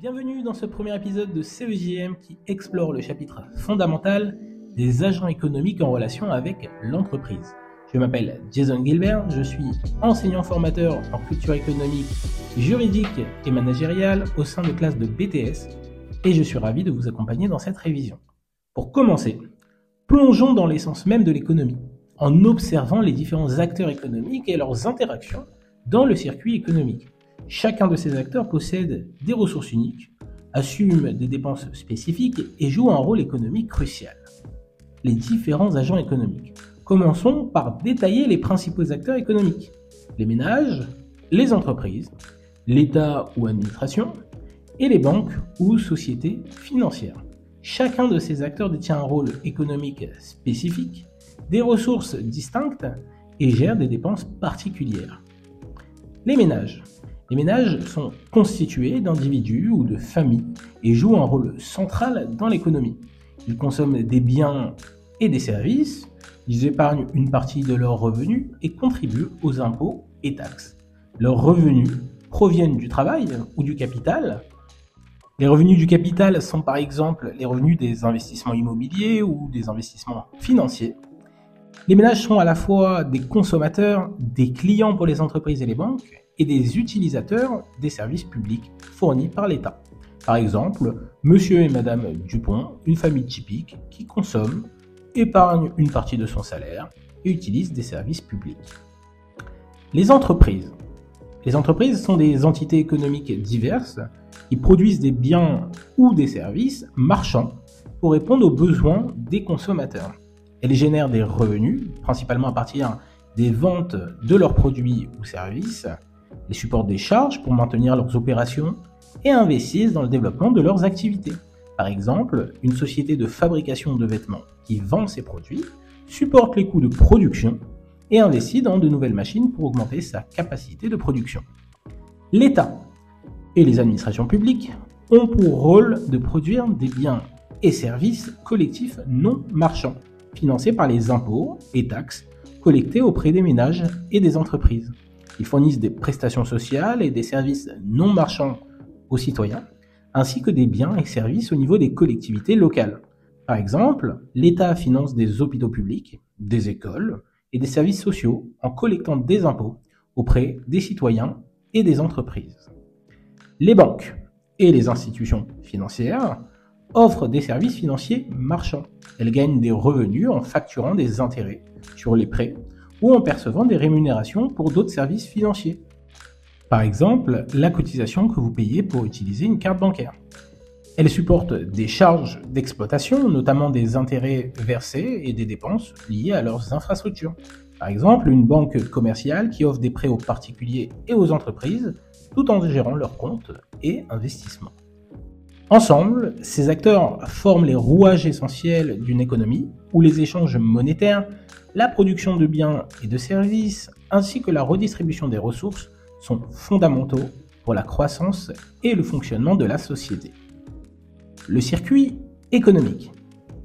Bienvenue dans ce premier épisode de CEJM qui explore le chapitre fondamental des agents économiques en relation avec l'entreprise. Je m'appelle Jason Gilbert, je suis enseignant formateur en culture économique, juridique et managériale au sein de classes de BTS et je suis ravi de vous accompagner dans cette révision. Pour commencer, plongeons dans l'essence même de l'économie en observant les différents acteurs économiques et leurs interactions dans le circuit économique. Chacun de ces acteurs possède des ressources uniques, assume des dépenses spécifiques et joue un rôle économique crucial. Les différents agents économiques. Commençons par détailler les principaux acteurs économiques. Les ménages, les entreprises, l'État ou administration, et les banques ou sociétés financières. Chacun de ces acteurs détient un rôle économique spécifique, des ressources distinctes et gère des dépenses particulières. Les ménages. Les ménages sont constitués d'individus ou de familles et jouent un rôle central dans l'économie. Ils consomment des biens et des services, ils épargnent une partie de leurs revenus et contribuent aux impôts et taxes. Leurs revenus proviennent du travail ou du capital. Les revenus du capital sont par exemple les revenus des investissements immobiliers ou des investissements financiers. Les ménages sont à la fois des consommateurs, des clients pour les entreprises et les banques, et des utilisateurs des services publics fournis par l'État. Par exemple, monsieur et madame Dupont, une famille typique qui consomme, épargne une partie de son salaire et utilise des services publics. Les entreprises. Les entreprises sont des entités économiques diverses qui produisent des biens ou des services marchands pour répondre aux besoins des consommateurs. Elles génèrent des revenus, principalement à partir des ventes de leurs produits ou services, les supportent des charges pour maintenir leurs opérations et investissent dans le développement de leurs activités. Par exemple, une société de fabrication de vêtements qui vend ses produits supporte les coûts de production et investit dans de nouvelles machines pour augmenter sa capacité de production. L'État et les administrations publiques ont pour rôle de produire des biens et services collectifs non marchands, financés par les impôts et taxes collectés auprès des ménages et des entreprises. Ils fournissent des prestations sociales et des services non marchands aux citoyens, ainsi que des biens et services au niveau des collectivités locales. Par exemple, l'État finance des hôpitaux publics, des écoles et des services sociaux en collectant des impôts auprès des citoyens et des entreprises. Les banques et les institutions financières offrent des services financiers marchands. Elles gagnent des revenus en facturant des intérêts sur les prêts ou en percevant des rémunérations pour d'autres services financiers. Par exemple, la cotisation que vous payez pour utiliser une carte bancaire. Elle supporte des charges d'exploitation, notamment des intérêts versés et des dépenses liées à leurs infrastructures. Par exemple, une banque commerciale qui offre des prêts aux particuliers et aux entreprises tout en gérant leurs comptes et investissements. Ensemble, ces acteurs forment les rouages essentiels d'une économie où les échanges monétaires la production de biens et de services, ainsi que la redistribution des ressources sont fondamentaux pour la croissance et le fonctionnement de la société. Le circuit économique.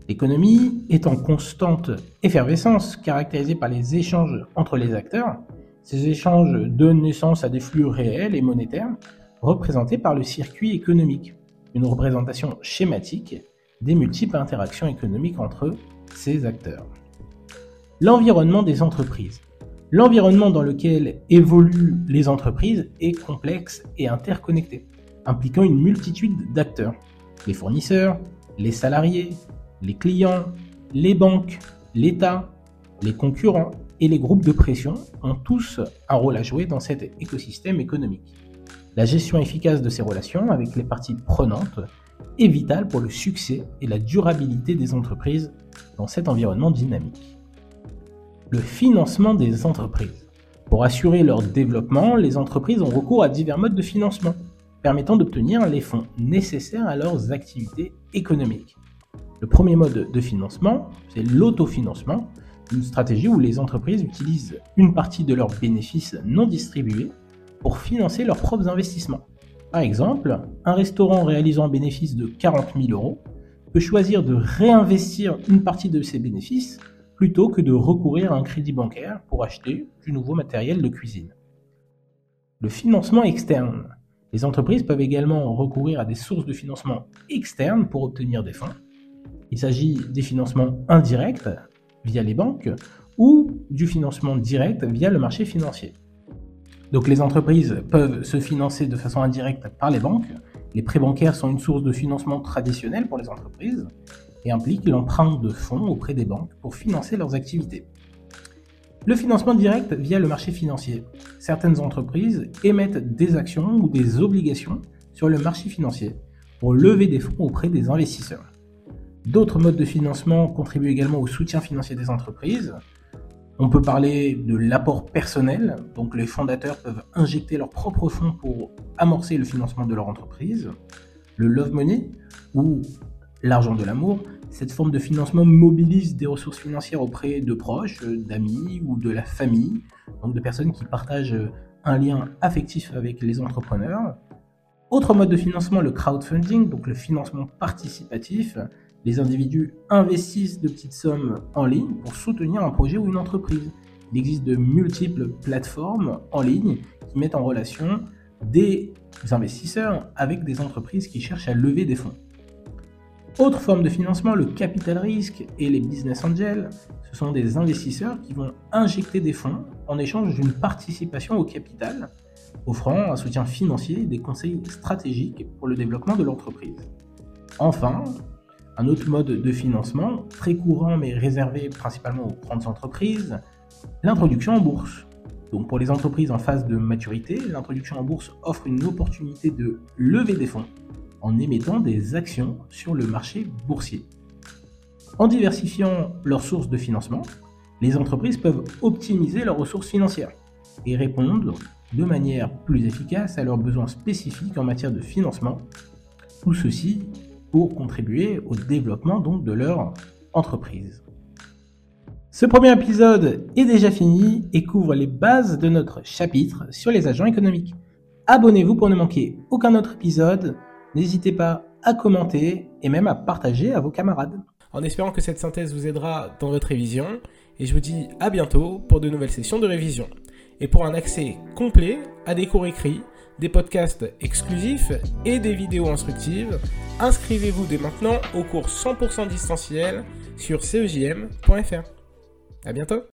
L'économie est en constante effervescence, caractérisée par les échanges entre les acteurs. Ces échanges donnent naissance à des flux réels et monétaires représentés par le circuit économique, représentation schématique des multiples interactions économiques entre ces acteurs. L'environnement des entreprises. L'environnement dans lequel évoluent les entreprises est complexe et interconnecté, impliquant une multitude d'acteurs. Les fournisseurs, les salariés, les clients, les banques, l'État, les concurrents et les groupes de pression ont tous un rôle à jouer dans cet écosystème économique. La gestion efficace de ces relations avec les parties prenantes est vitale pour le succès et la durabilité des entreprises dans cet environnement dynamique le financement des entreprises. Pour assurer leur développement, les entreprises ont recours à divers modes de financement, permettant d'obtenir les fonds nécessaires à leurs activités économiques. Le premier mode de financement, c'est l'autofinancement, une stratégie où les entreprises utilisent une partie de leurs bénéfices non distribués financer leurs propres investissements. Par exemple, un restaurant réalisant un bénéfice de 40 000 euros peut choisir de réinvestir une partie de ses bénéfices plutôt que de recourir à un crédit bancaire pour acheter du nouveau matériel de cuisine. Le financement externe. Les entreprises peuvent également recourir à des sources de financement externes pour obtenir des fonds. Il s'agit des financements indirects via les banques ou du financement direct via le marché financier. Donc les entreprises peuvent se financer de façon indirecte par les banques. Les prêts bancaires sont une source de financement traditionnelle pour les entreprises et impliquent l'emprunt de fonds auprès des banques pour financer leurs activités. Le financement direct via le marché financier. Certaines entreprises émettent des actions ou des obligations sur le marché financier pour lever des fonds auprès des investisseurs. D'autres modes de financement contribuent également au soutien financier des entreprises, on peut parler de l'apport personnel, donc les fondateurs peuvent injecter leurs propres fonds pour amorcer le financement de leur entreprise. Le love money, ou l'argent de l'amour, cette forme de financement mobilise des ressources financières auprès de proches, d'amis ou de la famille, donc de personnes qui partagent un lien affectif avec les entrepreneurs. Autre mode de financement, le crowdfunding, donc le financement participatif, les individus investissent de petites sommes en ligne pour soutenir un projet ou une entreprise. Il existe de multiples plateformes en ligne qui mettent en relation des investisseurs avec des entreprises qui cherchent à lever des fonds. Autre forme de financement, le capital risque et les business angels, ce sont des investisseurs qui vont injecter des fonds en échange d'une participation au capital, offrant un soutien financier et des conseils stratégiques pour le développement de l'entreprise. Enfin, un autre mode de financement, très courant mais réservé principalement aux grandes entreprises, l'introduction en bourse. Donc pour les entreprises en phase de maturité, l'introduction en bourse offre une opportunité de lever des fonds en émettant des actions sur le marché boursier. En diversifiant leurs sources de financement, les entreprises peuvent optimiser leurs ressources financières et répondre de manière plus efficace à leurs besoins spécifiques en matière de financement. Tout ceci pour contribuer au développement donc de leur entreprise. Ce premier épisode est déjà fini et couvre les bases de notre chapitre sur les agents économiques. Abonnez-vous pour ne manquer aucun autre épisode. N'hésitez pas à commenter et même à partager à vos camarades. En espérant que cette synthèse vous aidera dans votre révision, et je vous dis à bientôt pour de nouvelles sessions de révision. Et pour un accès complet à des cours écrits, des podcasts exclusifs et des vidéos instructives, inscrivez-vous dès maintenant au cours 100% distanciel sur cegm.fr. À bientôt